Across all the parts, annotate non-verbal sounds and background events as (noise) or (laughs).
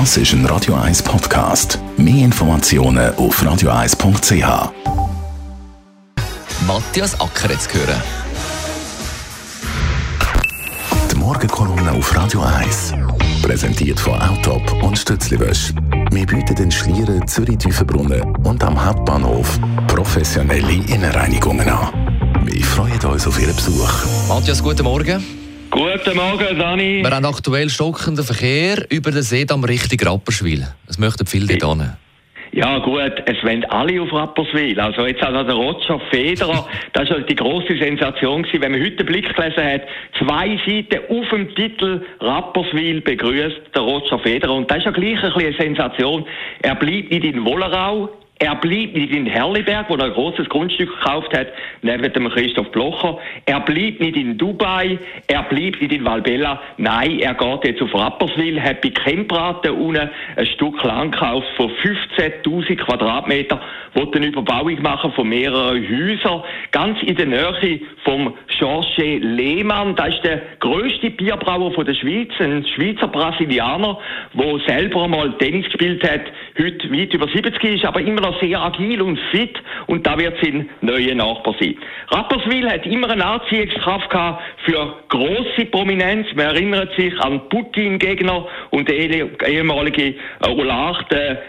Das ist ein Radio 1 Podcast. Mehr Informationen auf radio1.ch. Matthias Acker jetzt hören. Die Morgenkolumne auf Radio 1. Präsentiert von Autop und Stützliwösch. Wir bieten den Schlieren Zürich Tiefenbrunnen und am Hauptbahnhof professionelle Innenreinigungen an. Wir freuen uns auf Ihren Besuch. Matthias, guten Morgen. Guten Morgen, Dani. Wir haben aktuell stockenden Verkehr über den See am Richtung Rapperswil. Es möchten viele dort hin. Ja gut, es wollen alle auf Rapperswil. Also jetzt also der Roger Federer, (laughs) das war die grosse Sensation gewesen, wenn man heute den Blick gelesen hat. Zwei Seiten auf dem Titel Rapperswil begrüßt der Roger Federer. Und das ist ja gleich ein bisschen eine Sensation. Er bleibt nicht in Wollerau, er bleibt nicht in Herliberg, wo er ein großes Grundstück gekauft hat, neben dem Christoph Blocher. Er bleibt nicht in Dubai. Er bleibt nicht in Valbella. Nein, er geht jetzt auf Rapperswil, hat bei Kempraten unten ein Stück Land gekauft von 15.000 Quadratmeter, wo eine Überbauung machen von mehreren Häusern, ganz in der Nähe vom Georges Lehmann. Das ist der größte Bierbrauer von der Schweiz, ein Schweizer Brasilianer, der selber mal Tennis gespielt hat, heute weit über 70 ist, aber immer noch sehr agil und fit und da wird sein neuer Nachbar sein. Rapperswil hat immer eine Anziehungskraft gehabt für große Prominenz. Man erinnert sich an Putin-Gegner und den ehemaligen Olar,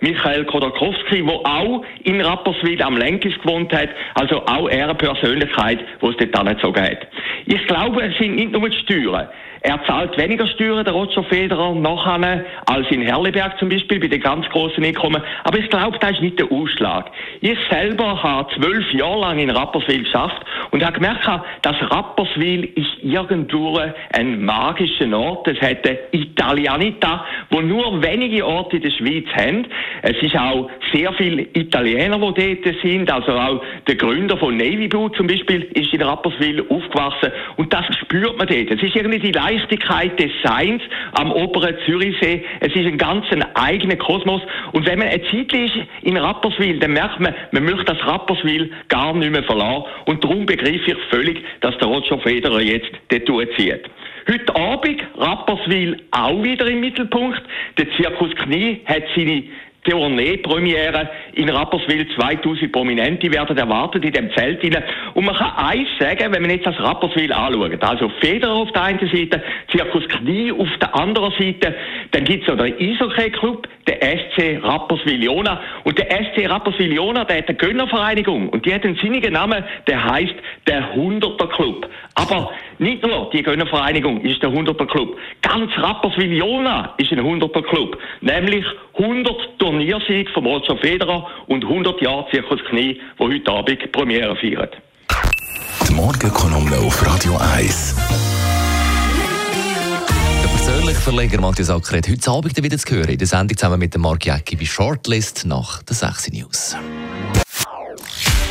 Michael Khodorkovsky, der auch in Rapperswil am Lenkis gewohnt hat. Also auch er eine Persönlichkeit, die es dort angezogen hat. Ich glaube, es sind nicht nur die Steuern. Er zahlt weniger Steuern, der Roger Federer, nachher, als in Herleberg zum Beispiel, bei den ganz grossen Einkommen. Aber ich glaube, das ist nicht der Ausschlag. Ich selber habe zwölf Jahre lang in Rapperswil geschafft und habe gemerkt, dass Rapperswil ist irgendwo ein magischer Ort. Es hat eine Italianita, wo nur wenige Orte in der Schweiz haben. Es ist auch sehr viele Italiener, die dort sind. Also auch der Gründer von Navy Blue zum Beispiel ist in Rapperswil aufgewachsen. Und das spürt man dort. Es ist irgendwie die Leichtigkeit des Seins am oberen Zürichsee. Es ist ein ganz eigener Kosmos. Und wenn man eine Zeit ist in Rapperswil, dann merkt man, man möchte das Rapperswil gar nicht mehr verlassen. Und darum begreife ich völlig, dass der Roger Federer jetzt dort zieht. Heute Abend Rapperswil auch wieder im Mittelpunkt. Der Zirkus Knie hat seine Tournee-Premiere in Rapperswil. 2000 Prominente werden erwartet in dem Zelt hinein. Und man kann eins sagen, wenn man jetzt das Rapperswil anschaut. Also Federer auf der einen Seite, Zirkus Knie auf der anderen Seite. Dann gibt es noch den Eishockey-Club, der SC Rapperswil-Jona. Und der SC Rapperswil-Jona, der hat eine Gönnervereinigung. Und die hat einen sinnigen Namen, der heißt der 100er Club. Aber nicht nur die Gönnervereinigung ist der 100er Club. Ganz Rapperswil-Jona ist ein 100er Club. Nämlich 100 Turniersieg von Roger Federer und 100 Jahre Zirkus Knie, wo heute Abend Premiere feiern. Die Morgenkolumne auf Radio 1. Der persönliche Verleger Matthias Acker hat heute Abend wieder zu hören in der Sendung zusammen mit dem Mark Jäcki bei Shortlist nach der 6 News.